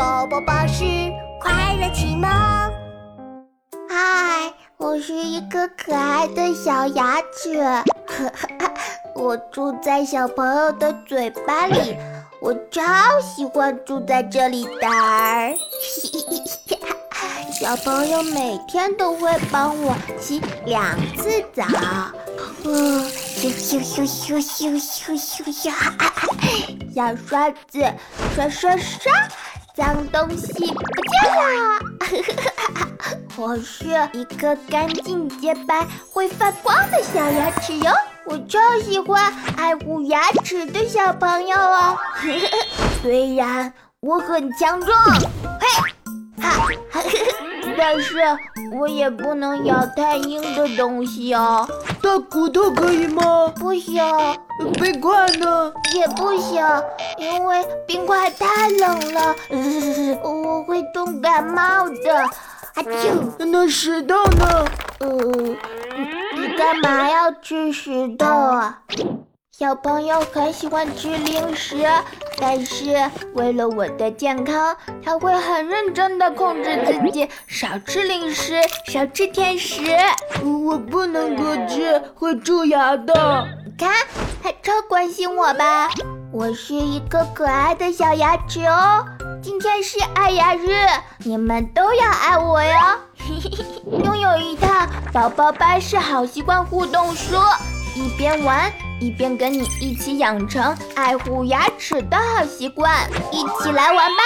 宝宝巴士快乐启蒙。嗨，我是一个可爱的小牙齿，我住在小朋友的嘴巴里，我超喜欢住在这里的。小朋友每天都会帮我洗两次澡。咻咻咻咻咻咻咻咻！小刷子刷刷刷。东西不见了。我是一个干净洁白、会发光的小牙齿哟，我超喜欢爱护牙齿的小朋友哦。虽然我很强壮，嘿，哈。但是我也不能咬太硬的东西哦。大骨头可以吗？不行。冰块呢？也不行，因为冰块太冷了，冻感冒的。啊啾！那石头呢？呃，你干嘛要吃石头啊？小朋友很喜欢吃零食，但是为了我的健康，他会很认真的控制自己，少吃零食，少吃甜食。我不能多吃，会蛀牙的。看，他超关心我吧？我是一个可爱的小牙齿哦。今天是爱牙日，你们都要爱我哟。拥有一套宝宝巴士好习惯互动书。一边玩一边跟你一起养成爱护牙齿的好习惯，一起来玩吧！